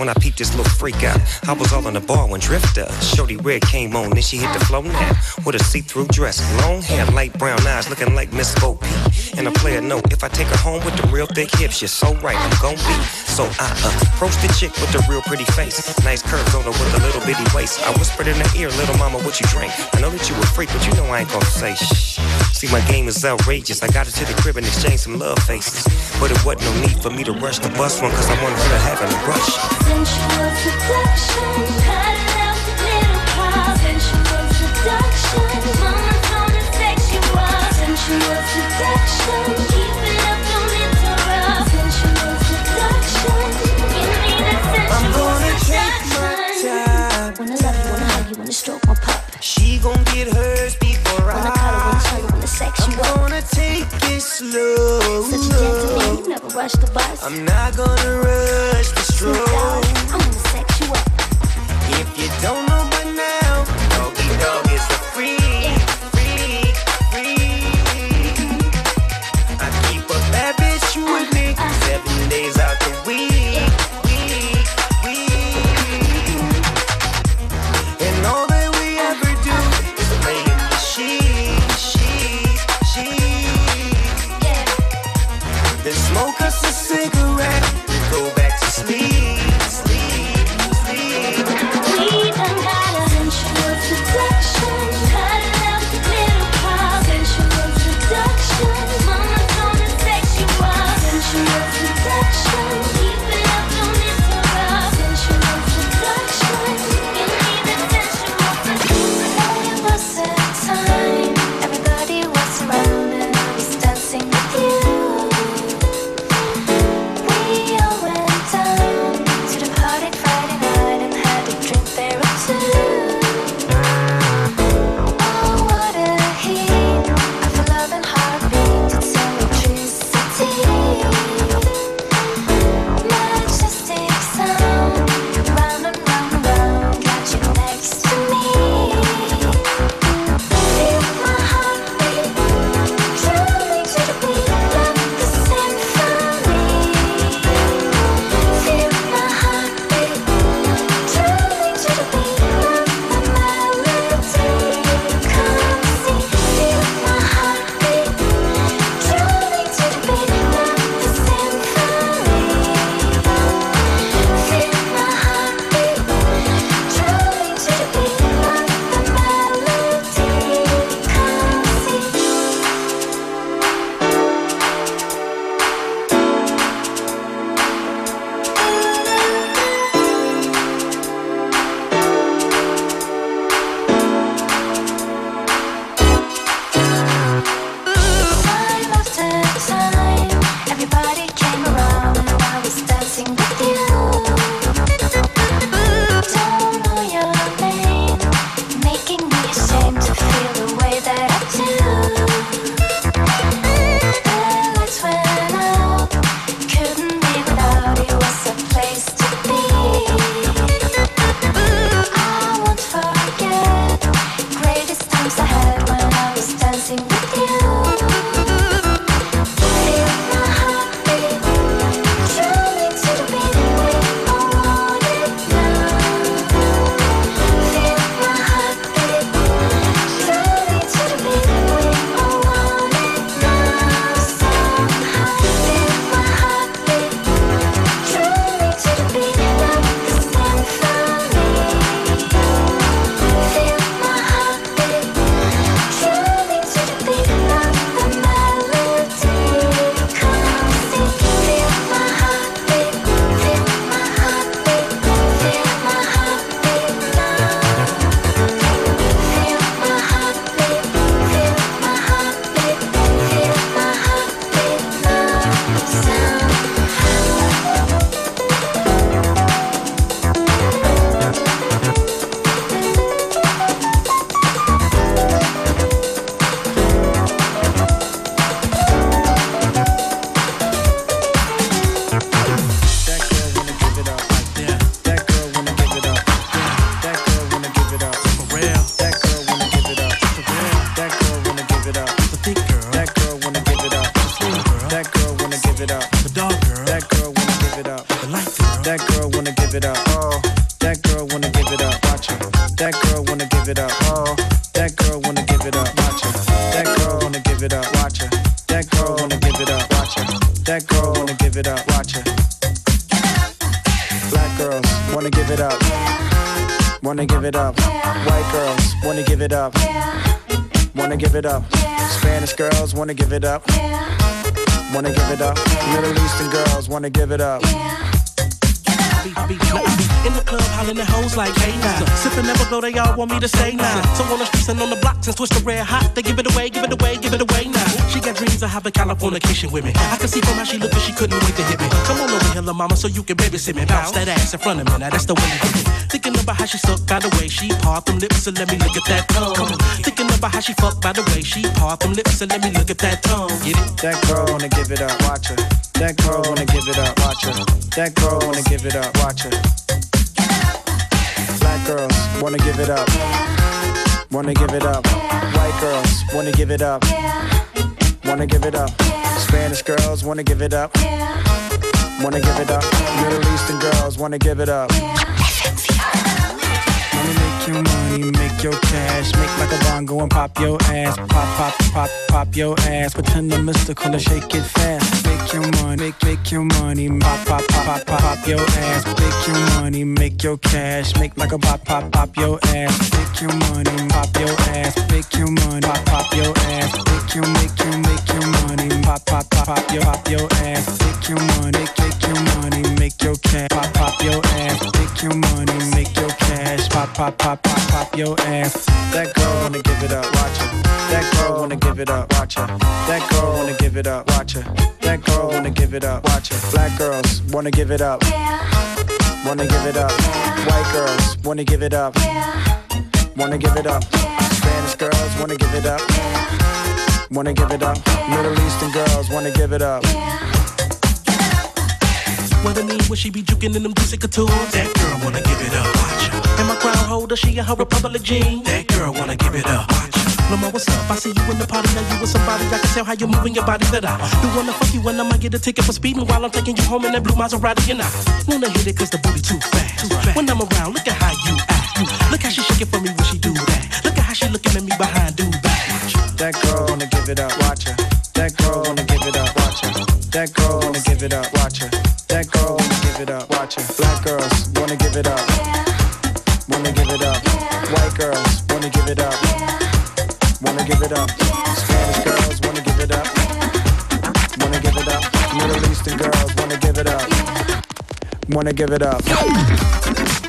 When I peeped this little freak out, I was all on the bar when Drifter, Shorty Red came on, then she hit the flow now. With a see-through dress, long hair, light brown eyes, looking like Miss Bo Peep. And I play a note, if I take her home with the real thick hips, you're so right, I'm gon' be. So I approach the chick with the real pretty face. Nice curves on her with a little bitty waist. I whispered in her ear, little mama, what you drink? I know that you a freak, but you know I ain't gon' say shh. See, my game is outrageous. I got her to the crib and exchanged some love faces. But it wasn't no need for me to rush the bus one, cause I wanted her to have a rush. Sensual seduction, cut out the little pop. Sensual seduction, mama told us sexual. Sensual seduction, keep it up, don't interrupt. Sensual seduction, give me that sensual I'm gonna take my time. Wanna love you, wanna hug you, wanna stroke my pup. She gon' get hers slow. Such a gentleman, you never rush the bus. I'm not gonna rush the Snoop stroke. Dogg, I wanna sex you up. If you don't know it up. Spanish girls wanna give it up. Wanna give it up. Middle Eastern girls wanna give it up. I be, I be, be in the club hollering at hoes like, hey now. Sipping never go, they all want me to stay now. So on the streets and on the blocks and switch the red hot, they give it away, give it away, give it away now. She got dreams of having Californication with me. I can see from how she look that she couldn't wait to hit me. Come on over here, little mama, so you can babysit me. Bounce that ass in front of me, now that's the way you do it. Thinking about how she suck by the way she part them lips and let me look at that tongue. Thinking about how she fuck by the way she part them lips and let me look at that tongue. Get it? That girl wanna give it up, watch her. That girl wanna give it up, watch her. That girl wanna give it up, watch her. Black girls wanna give it up, wanna give it up. White girls wanna give it up, wanna give it up. Spanish girls wanna give it up, wanna give it up. Middle Eastern girls wanna give it up. Wanna make your money, make your cash, make like a bongo and pop your ass, pop, pop, pop, pop your ass. Pretend I'm mystical and shake it fast. Make your money, make, make your money, pop, pop, pop, pop, pop, pop your ass. Make your money, make your cash, make like a pop, pop, pop your ass. Make your money, pop your ass. Make your money, pop, pop your ass. Make your, make your, make your money, pop, pop, pop, pop your, pop your ass. Make your money, make, make your money, make your cash, pop, pop your ass. Make your money, make your cash, pop, pop, pop, pop, pop your ass. That girl wanna give it up, watch her. That girl wanna give it up, watch her. That girl wanna give it up, watch her. That girl wanna give it up, watch her. Black girls wanna give it up, Yeah. wanna give it up. Yeah. White girls wanna give it up, Yeah. wanna give it up. Yeah. Spanish girls wanna give it up, Yeah. wanna give it up. Middle Eastern girls wanna give it up. What I mean when she be juking in them juicy couture. That girl wanna give it up. And my crown holder, she in her Republic jeans. That girl wanna give it up, watch her. Mama, what's up? I see you in the party, now you with somebody. I can tell how you're moving your body that I do wanna fuck you when I might get a ticket for speeding while I'm taking you home in that blue Maserati and I wanna hit it cause the booty too fast. When I'm around, look at how you act. Look how she shake it for me when she do that. Look at how she looking at me behind do back. That girl wanna give it up, watch her. That girl wanna give it up, watch her. That girl wanna give it up, watch her. That girl wanna give it up, watch her. Black girls wanna give it up, wanna give it up. White girls wanna give it up, wanna give it up. Spanish girls wanna give it up, wanna give it up. Middle Eastern girls wanna give it up, wanna give it up.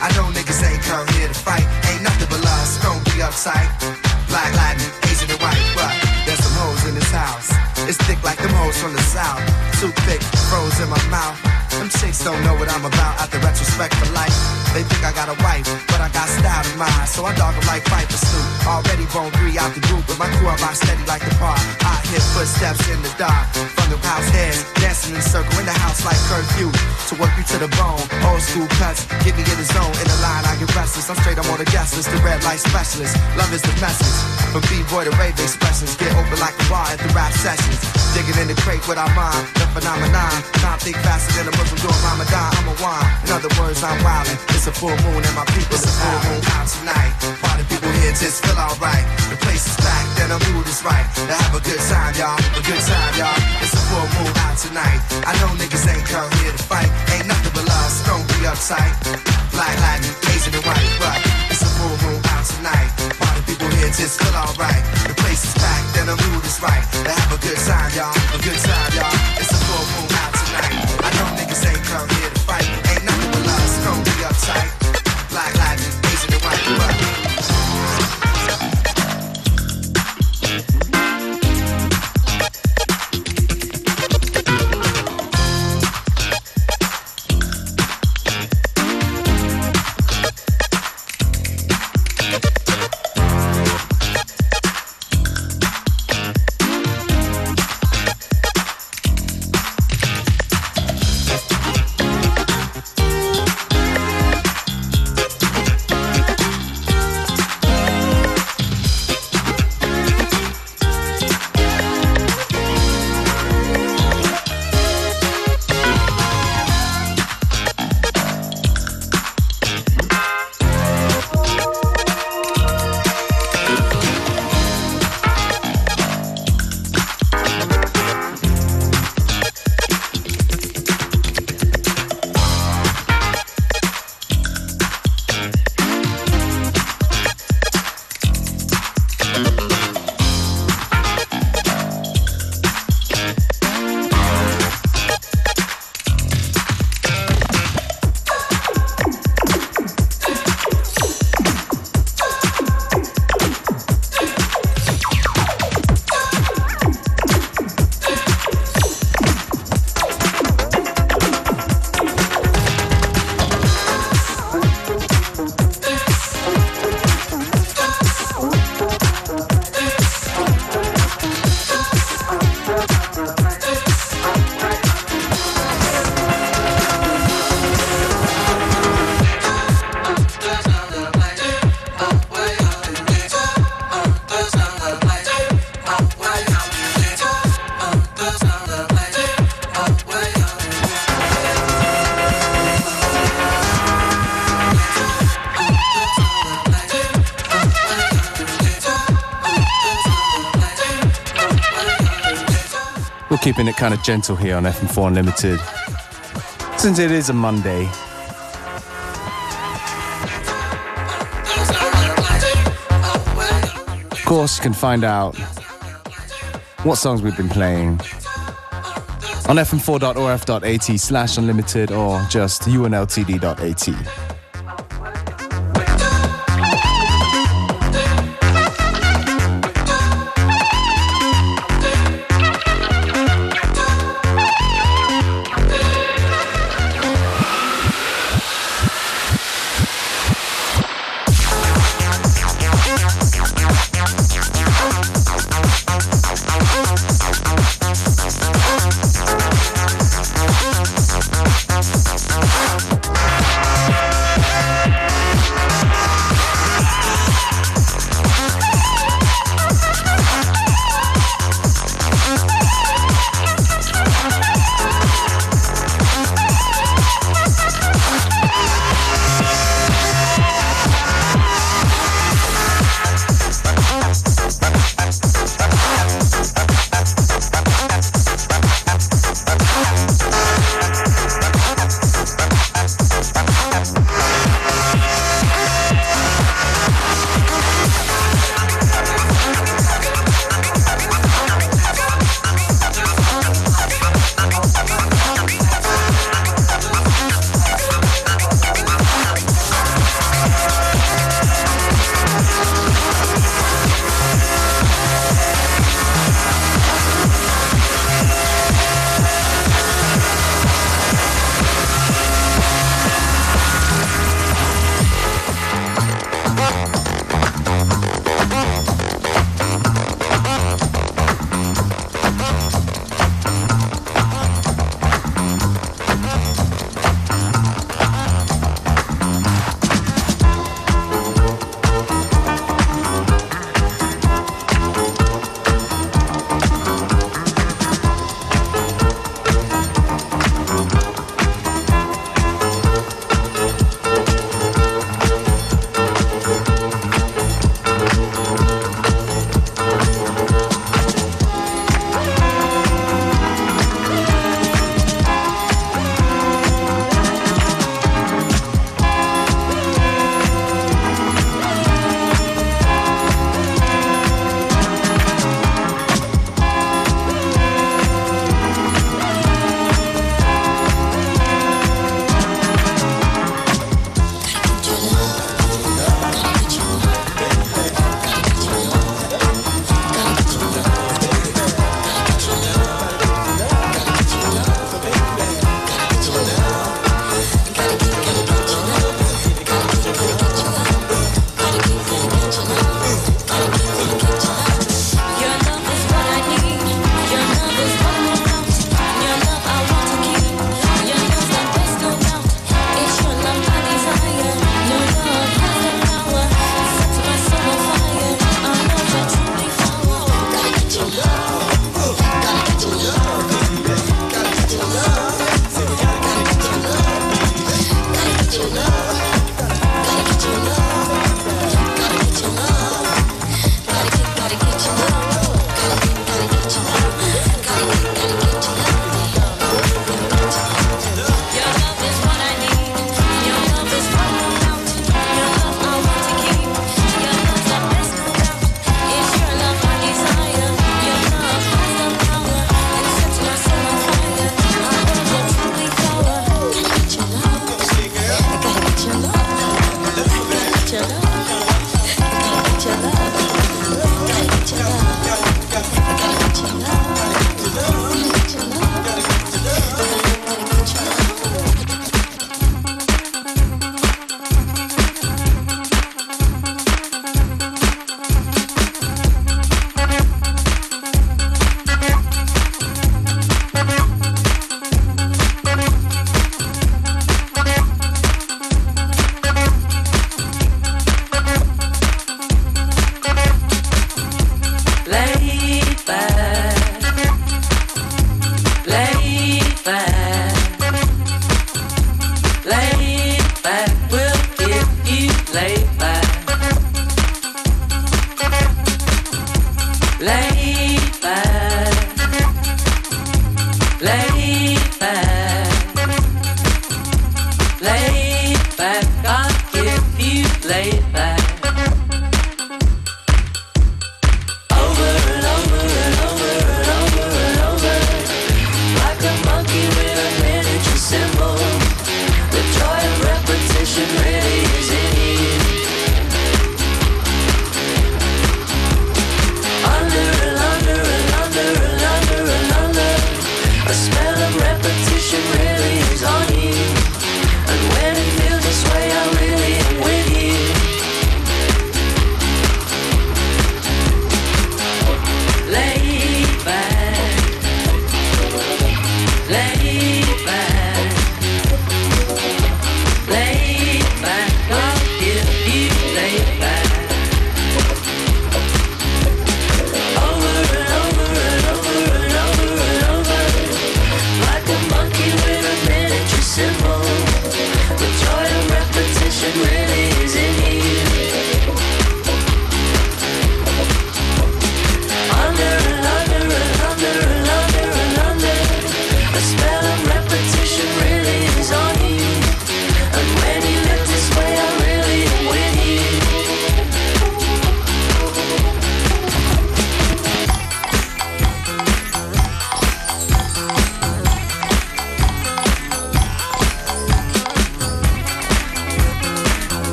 I know niggas ain't come here to fight. Ain't nothing but love, so don't be uptight. Black, Latin, Asian, and white, but there's some hoes in this house. It's thick like them hoes from the south. Too thick, froze in my mouth. Them chicks don't know what I'm about at the retrospect for life. They think I got a wife, but I got style in mind. So I dog them like Piper Snoop. Already bone three out the group, but my crew I rock steady like the park. I hear footsteps in the dark. From the house heads, dancing in a circle in the house like curfew. To work you to the bone, old school cuts, get me in the zone. In the line, I get restless. I'm straight, I'm on the guest list, the red light specialist. Love is the message. From B-boy to rave expressions, get open like a bar at the rap sessions. Digging in the crate with our mind, the phenomenon. Time think faster than a Muslim doing Ramadan. I'm a wine. In other words, I'm wildin'. It's a full moon and my people it's a full moon out tonight. Party people here just feel alright. The place is packed and the mood is right. To have a good time, y'all. A good time, y'all. It's a full moon out tonight. I know niggas ain't come here to fight. Ain't nothing but love, so don't be uptight. Black, Latin, Asian, and white, but it's a full moon tonight. Party people here just feel alright. The place is packed and the mood is right. To have a good time, y'all. A good time, y'all. It's a full moon out tonight. I know niggas ain't come here to fight. Ain't nothing but love, so don't be uptight. Black, Latin, Asian, and white, but We're keeping it kind of gentle here on FM4 Unlimited. Since it is a Monday, of course, you can find out what songs we've been playing on fm4.orf.at slash unlimited or just unltd.at.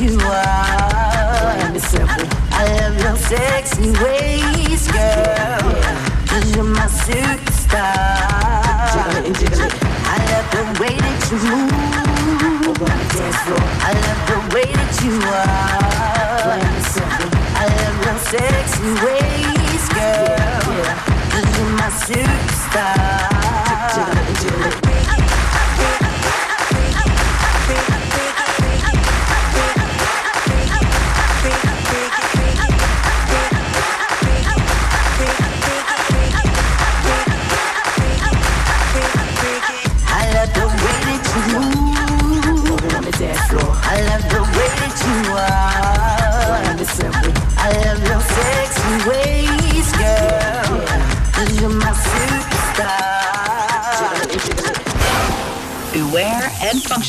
you are. I love your sexy ways, girl. Cause you're my superstar. I love the way that you move. I love the way that you are. I love your sexy ways, girl. Cause you're my superstar.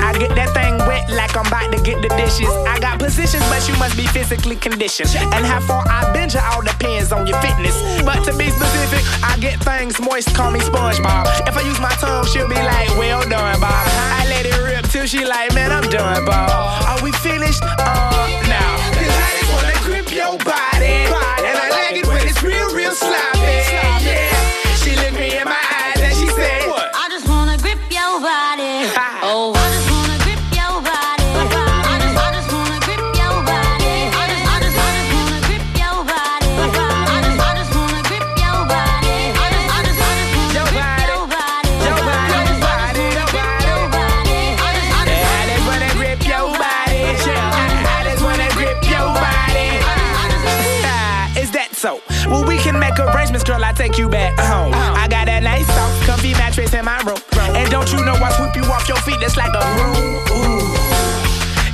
I get that thing wet like I'm about to get the dishes. I got positions, but you must be physically conditioned. And how far I bend you all depends on your fitness. But to be specific, I get things moist, call me SpongeBob. If I use my tongue, she'll be like, well done, Bob. I let it rip till she like, man, I'm done, Bob. Are we finished? Uh, now. Cause I just wanna grip your body. And I like it when it's real, real sloppy. Take you back home. Uh-huh. I got that nice soft, comfy mattress in my room. And don't you know I sweep you off your feet? That's like a room.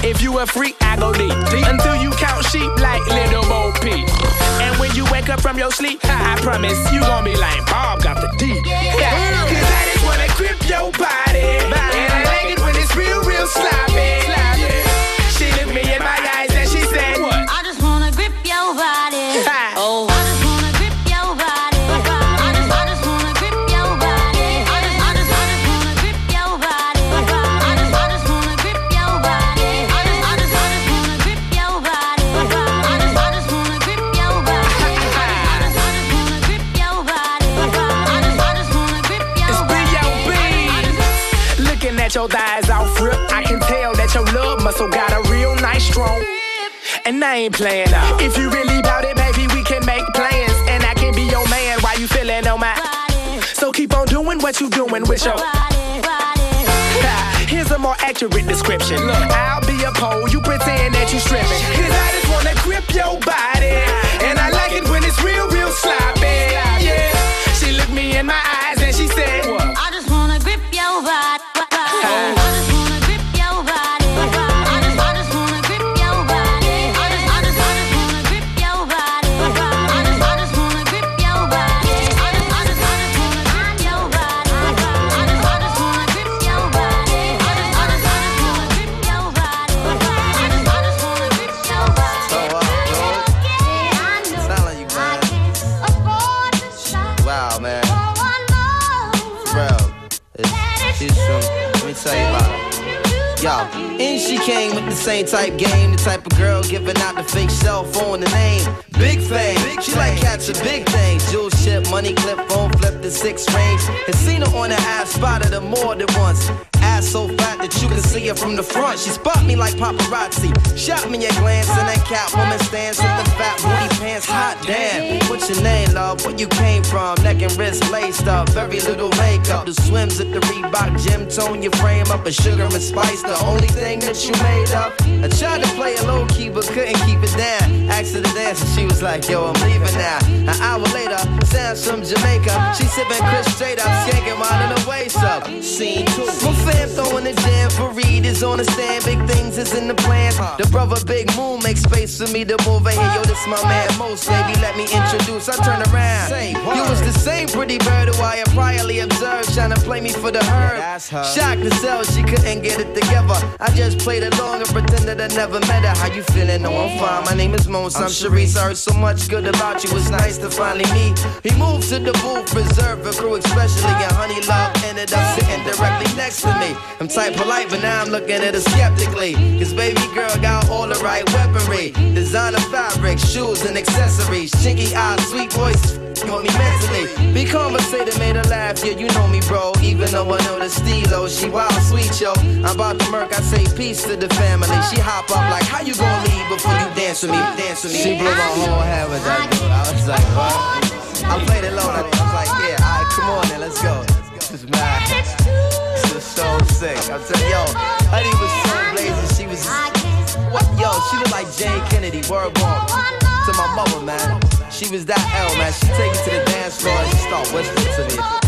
If you a freak, I go deep. Until you count sheep like little Bo Peep. And when you wake up from your sleep, I promise you gon' be like, Bob got the D. Yeah. Cause I just wanna grip your body. And I like it when it's real, real sloppy. She looked me in my eyes Looking at your thighs off rip, I can tell that your love muscle got a real nice strong. And I ain't playing out. If you really bout it, baby, we can make plans. And I can be your man while you feeling on my. So keep on doing what you doing with your. Here's a more accurate description. I'll be a pole, you pretend that you stripping. Cause I just wanna grip your body. And I like it when it's real, real sloppy. Yeah. She looked me in my eyes and she said, came with the same type game, the type of girl giving out the fake cell phone, the name. Big fame, Big she like catching big things. Jewel ship, money clip, phone flip the six range. And seen her on the ass, spotted her more than once. Ass so fat that you can see her from the front. She spot me like paparazzi. Shot me a glance and that cat woman stands with the fat booty pants. Hot damn. What's your name, love? Where you came from? Neck and wrist laced up. Very little makeup. The swims at the Reebok gym tone your frame up. A sugar and spice, the only thing that you made up. I tried to play it low key, but couldn't keep it down. Asked her to dance and she was like, yo, I'm leaving now. An hour later, sounds from Jamaica. She sipping Chris straight up, skanking while in the waist up. Scene two. My fam throwing the jam for Reed is on the stand. Big things is in the plans. The brother Big Moon makes space for me to move in here. Yo, this my man Most, baby. Let me introduce. I turn around. You was the same pretty bird who I had priorly observed, trying to play me for the herd. Shocked to sell, she couldn't get it together. I just played along and pretended I never met her. How you feeling? No, I'm fine. My name is Mons. I'm Sharice. I heard so much good about you. It's nice to finally meet. He moved to the booth, preserve a crew, especially and Honey Love ended up sitting directly next to me. I'm type polite, but now I'm looking at her skeptically. Cause baby girl got all the right weaponry. Designer fabric, shoes and accessories. Chinky eyes, sweet voice, you want me mentally. Be conversated, made her laugh, yeah, you know me, bro. Even though I know the steelo, oh, she wild, sweet, yo. I'm about to murk, I say peace to the family. She hop up like, how you gonna leave before you dance with me? Dance with me. She blew my whole head with that dude. I was like, what? I played it low, I was like, yeah, alright, come on then, let's go. This is mad. This is so sick. I'm telling yo, honey was so blazing, she was. What? Yo, she look like Jane Kennedy, word bomb to my mother, man. She was that L, man. She take you to the dance floor and she start whispering to me.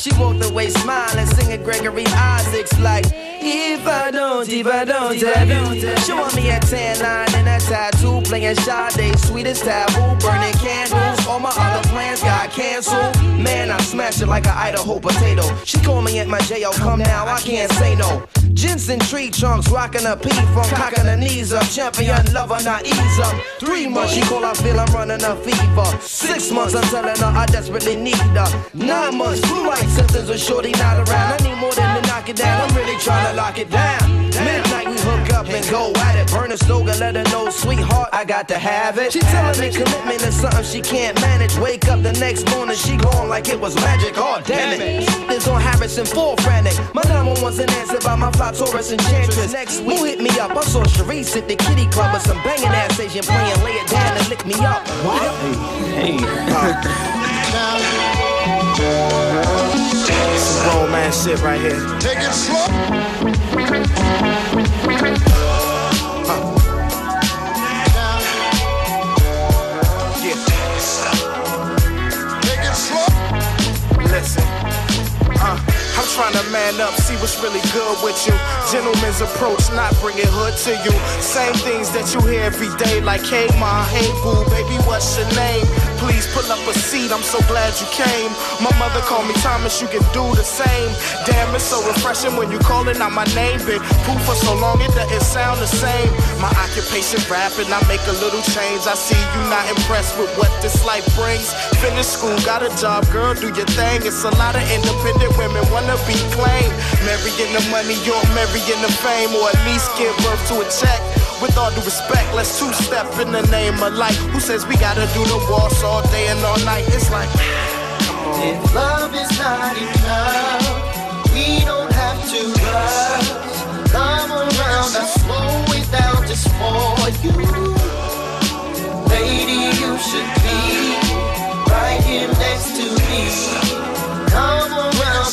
She walked away smiling, singing Gregory Isaacs like, if I don't, if I don't have you. Showing me a tan line and a tattoo, playing Sade, sweetest taboo, burning candles. All my other plans got canceled. Man, I smashed it like an Idaho potato. She call me at my jail, come now, I can't say no. Jensen tree trunks, rocking a P from cocking her knees up. Champion lover, not ease up. Three months, she call, I feel I'm running a fever. Six months, I'm telling her I desperately need her. Nine months, blue light symptoms with shorty not around. I need more than to knock it down. I'm really trying to lock it down. Midnight, we hook up and go at it. Burn a slogan, let her know, sweetheart, I got to have it. She telling me commitment is something she can't manage. Wake up the next morning, she gone like it was magic. Oh, damn it. This on Harrison, full frantic. My number wasn't answered by my fly Taurus enchantress. Next week, who hit me up? I saw Sharice at the kitty club with some banging ass Asian playing. Lay it down and lick me up. What? Hey, This is grown man shit right here. Take it slow. Take it slow. Listen. Uh, I'm trying to man up, see what's really good with you. Gentleman's approach, not bringing hood to you. Same things that you hear every day, like hey ma, hey boo, baby, what's your name? Please pull up a seat, I'm so glad you came. My mother called me Thomas, you can do the same. Damn, it's so refreshing when you calling out my name. Been proof for so long, it doesn't sound the same. My occupation rapping, I make a little change. I see you not impressed with what this life brings. Finish school, got a job, girl, do your thing. It's a lot of independent women wanna be claimed. Marrying the money, you're marrying the fame, or at least give birth to a check. With all due respect, let's two step in the name of life. Who says we gotta do the waltz all day and all night? It's like. If love is not enough, we don't have to rush. Come around, I slow it down just for you. Lady, you should be right here next to me.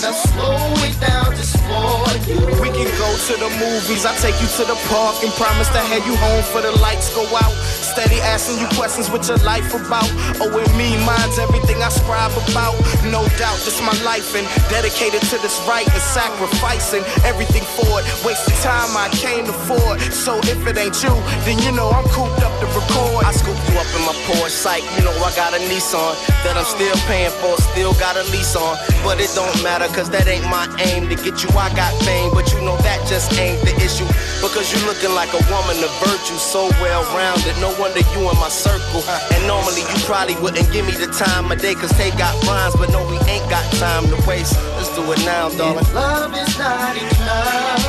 I slow it down just for you. We can go to the movies, I take you to the park and promise to have you home for the lights go out. Steady asking you questions what your life about. Oh, and me, mine's everything I scribe about. No doubt, this my life and dedicated to this right and sacrificing everything for it. Wasting time I can't afford. So if it ain't you, then you know I'm cooped up to record. I scoop you up in my Porsche sight. You know I got a Nissan that I'm still paying for, still got a lease on. But it don't matter, cause that ain't my aim to get you. I got fame, but you know that just ain't the issue. Because you looking like a woman of virtue, so well rounded. No wonder you in my circle. And normally you probably wouldn't give me the time of day, cause they got rhymes, but no, we ain't got time to waste. Let's do it now, darling. If love is not enough,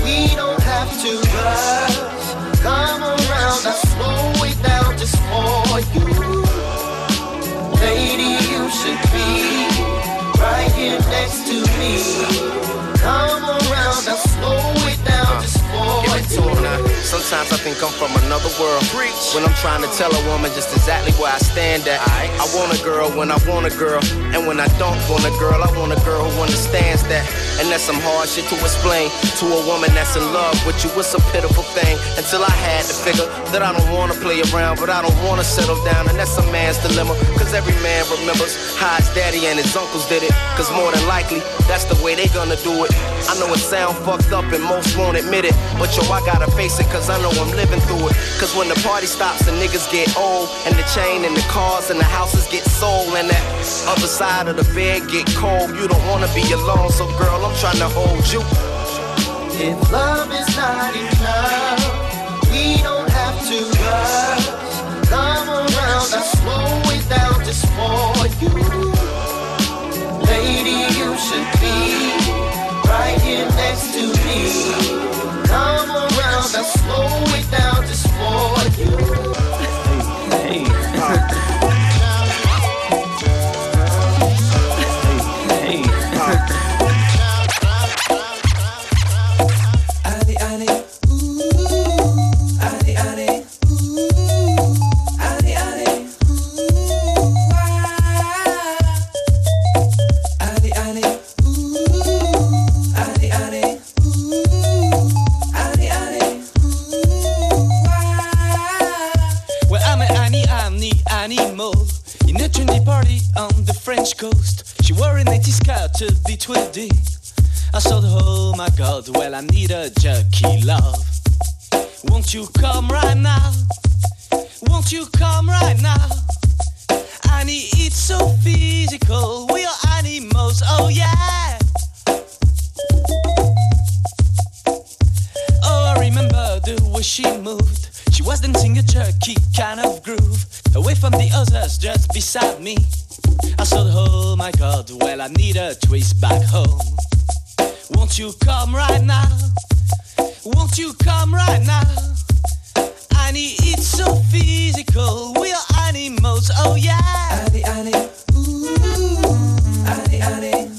we don't have to rush. Come around, I slow it down just for you. Lady, you should be right here next to me. Come around, I slow it down just for Give it to you. Sometimes I think I'm from another world. When I'm trying to tell a woman just exactly where I stand at. I want a girl when I want a girl. And when I don't want a girl, I want a girl who understands that. And that's some hard shit to explain to a woman that's in love with you. It's a pitiful thing. Until I had to figure that I don't wanna play around, but I don't wanna settle down. And that's a man's dilemma. Cause every man remembers how his daddy and his uncles did it. Cause more than likely, that's the way they gonna do it. I know it sound fucked up and most won't admit it. But yo, I gotta face it cause I know I'm living through it. Cause when the party stops, the niggas get old. And the chain and the cars and the houses get sold. And that other side of the bed get cold. You don't wanna be alone, so girl, I'm trying to hold you. If love is not enough, we don't have to rush. Come around, I slow it down just for you. Lady, you should be right here next to me. Now slow it down just for you. Hey, hey. ghost. She wore an 80s skirt to be twitty. I thought, oh my god, well, I need a jerky love. Won't you come right now? Won't you come right now? Annie, it's so physical. We are animals, oh yeah. Oh, I remember the way she moved. She was dancing a jerky kind of groove, away from the others just beside me. I said, oh my God, well I need a twist back home. Won't you come right now? Won't you come right now? Annie, it's so physical. We are animals, oh yeah. Annie, Annie, ooh, Annie, Annie.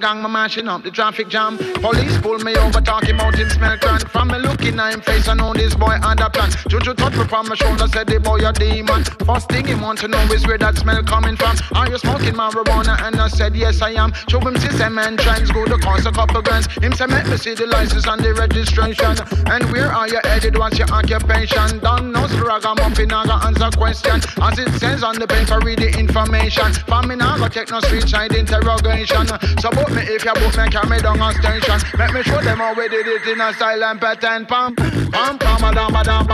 Gang, me mashing up the traffic jam. Police pull me over, talking about him smell can. From me looking at him face, I know this boy had a plan. Juju touch me from my shoulder, said the boy a demon. First thing he want to know is where that smell coming from. Are you smoking marijuana? And I said yes I am. Show him system and trends, go to cost a couple grants. Him say make me see the license and the registration. And where are you headed? What's your occupation? Don't know ragamuffin, I got answer question. As it says on the paper, read the information. For me now, go take no street side interrogation. Support me if you book me, carry down on station. Let me show them how we did it in a silent pattern. Pam, pam, pam, a dam,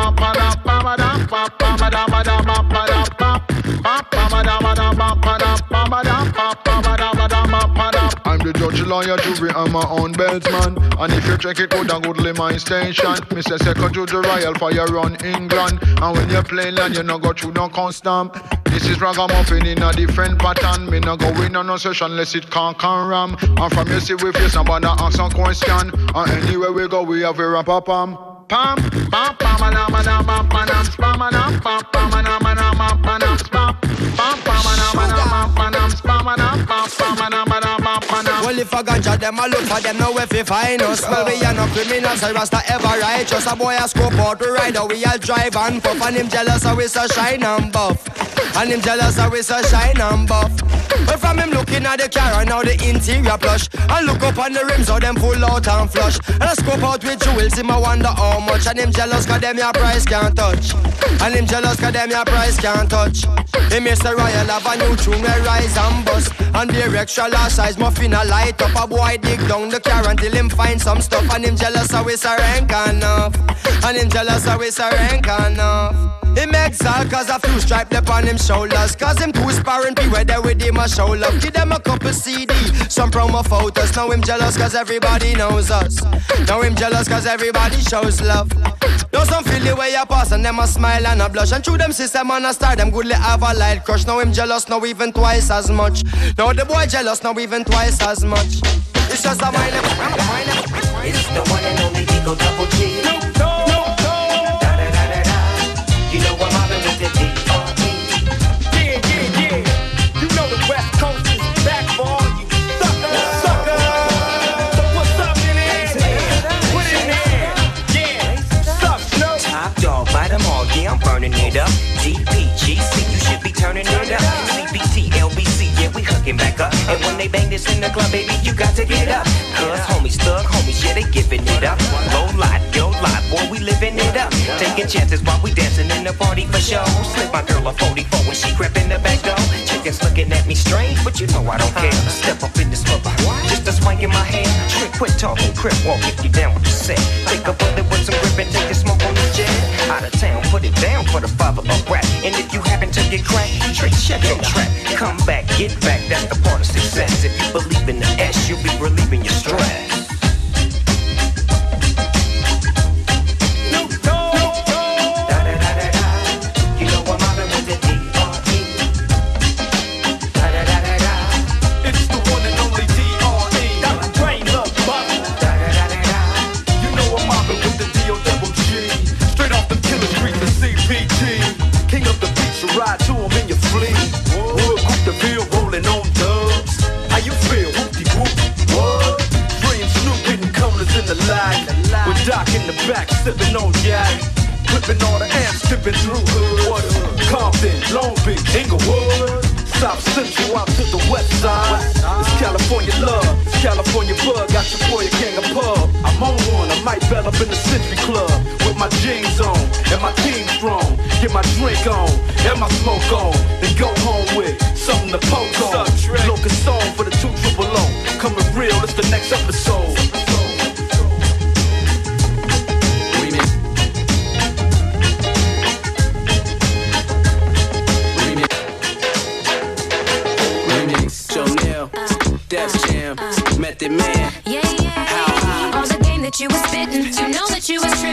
I'm the judge, lawyer, jury, I'm my own beltsman. And if you check it, go down, go to my station. Mr. Second Judge Royal Fire run England. And when you play land, you no go through no custom. This is ragamuffin in a different pattern. Me no go in on no session unless it can't can ram. And from you see we face somebody ask some question. And anywhere we go, we have a rap a pam. Pam, pam, pam, a dam, pam, pam, pam, a pam, pam, a dam, pam, pam, spam. Pam, pam, a dam, pam, pam, dam, spam, a dam, pam, pam, pam, pam. Well, if a ganja them, I look for them now if we find us. Well, we are no criminals, I rasta ever righteous. A boy a scope out to ride, we all drive and puff. And him jealous, how we so shine and buff. And him jealous, how we so shine and buff. But from him looking at the car and now the interior plush. And look up on the rims, how them full out and flush. And I scope out with jewels, him I wonder how much. And him jealous, cause them your price can't touch. And him jealous, cause them your price can't touch. Him Mr. Royal have a new tune where rise and bust. And the extra large size muffin a light up. A boy dig down the car until him find some stuff. And him jealous, how we so rank enough. And him jealous, how we so rank enough. Exalt cause a few stripe up on him shoulders. Cause him too sparring be where they with him a show love Give them a couple CD, some promo photos. Now him jealous cause everybody knows us. Now him jealous cause everybody shows love. Now some feel the way you pass and them a smile and a blush. And through them system and a star them goodly have a light crush. Now him jealous now even twice as much. Now the boy jealous now even twice as much. It's just a mind It's the one and only D-O Double G. up. DPGC, you should be turning it up. CBT, LBC, yeah, we hooking back up. And when they bang this in the club, baby, you got to get up. Cause homies, thug homies, yeah, they giving it up. Low lot, yo lot, boy, we living it up. Taking chances while we dancing in the party for show. Slip my girl a 44 when she crept in the back door. Chickens looking at me strange, but you know I don't care. Step up in this mother, just a swank in my hand. Trick, quit talking, crip walk if you down with the set. Take a bullet with some grip and take a smoke on the jet. Out of town, put it down for the father of rap. And if you happen to get cracked, trick, check your track. Come back, get back, that's the part of success. If you believe in the S, you'll be relieving your stress. Tipping through hood. Compton, Long Beach, Inglewood. South Central out to the west side. It's California love, it's California bug. Got your boy a gang of pub. I'm on one, I might bell up in the Century Club with my jeans on and my team strong. Get my drink on and my smoke on, then go home with something to poke on. Locust song for the two triple O. Coming real, it's the next episode.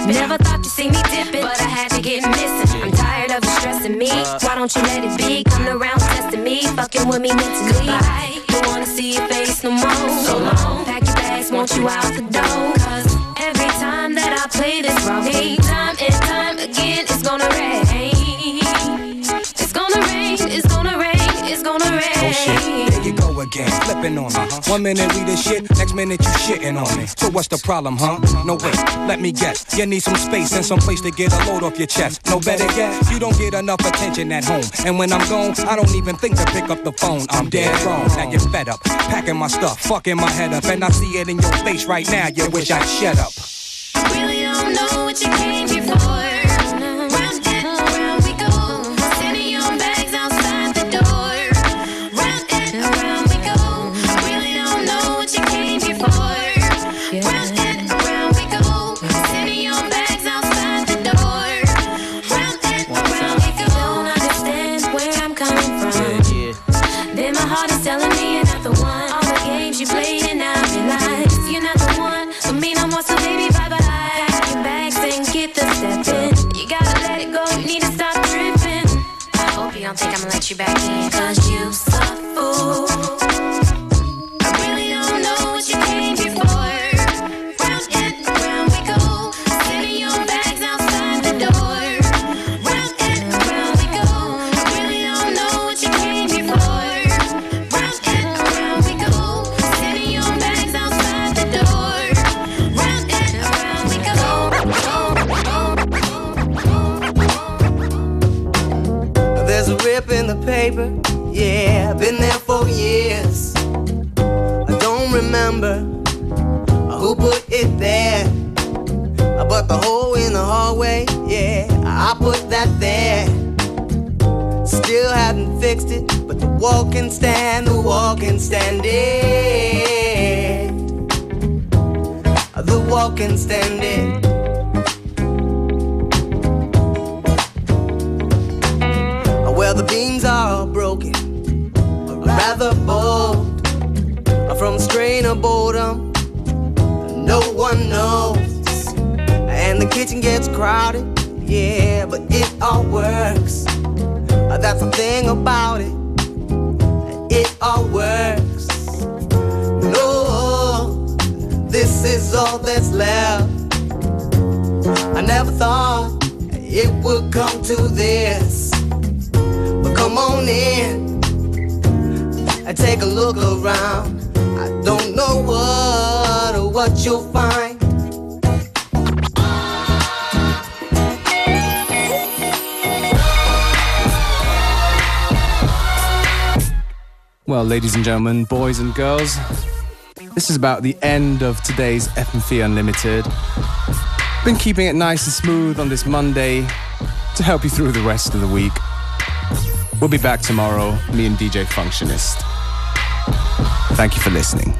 Never thought you'd see me dipping, but I had to get missing. I'm tired of you stressing me. Uh. Why don't you let it be? Coming around testing me, fucking with me mentally. Don't wanna see your face no more. So long. Pack your bags, want you out the door. Cause every time that I play this wrong game, time and time again, it's gonna rain. It's gonna rain. It's gonna rain. It's gonna rain. Oh shit, there you go again, flipping on one minute we the shit, next minute you shitting on me. So what's the problem, huh? No wait, let me guess. You need some space and some place to get a load off your chest. No better yet, you don't get enough attention at home. And when I'm gone, I don't even think to pick up the phone. I'm dead wrong. Now you're fed up, packing my stuff, fucking my head up, and I see it in your face right now. You wish I'd shut up. Really don't know what you came you back in. Can stand it. Well, the beams are broken, or rather bold, from strain of boredom. No one knows, and the kitchen gets crowded. Yeah, but it all works. That's the thing about it. It all works. This is all that's left. I never thought it would come to this. But come on in and take a look around. I don't know what or what you'll find. Well, ladies and gentlemen, boys and girls, this is about the end of today's FM4 Unlimited. Been keeping it nice and smooth on this Monday to help you through the rest of the week. We'll be back tomorrow, me and DJ Functionist. Thank you for listening.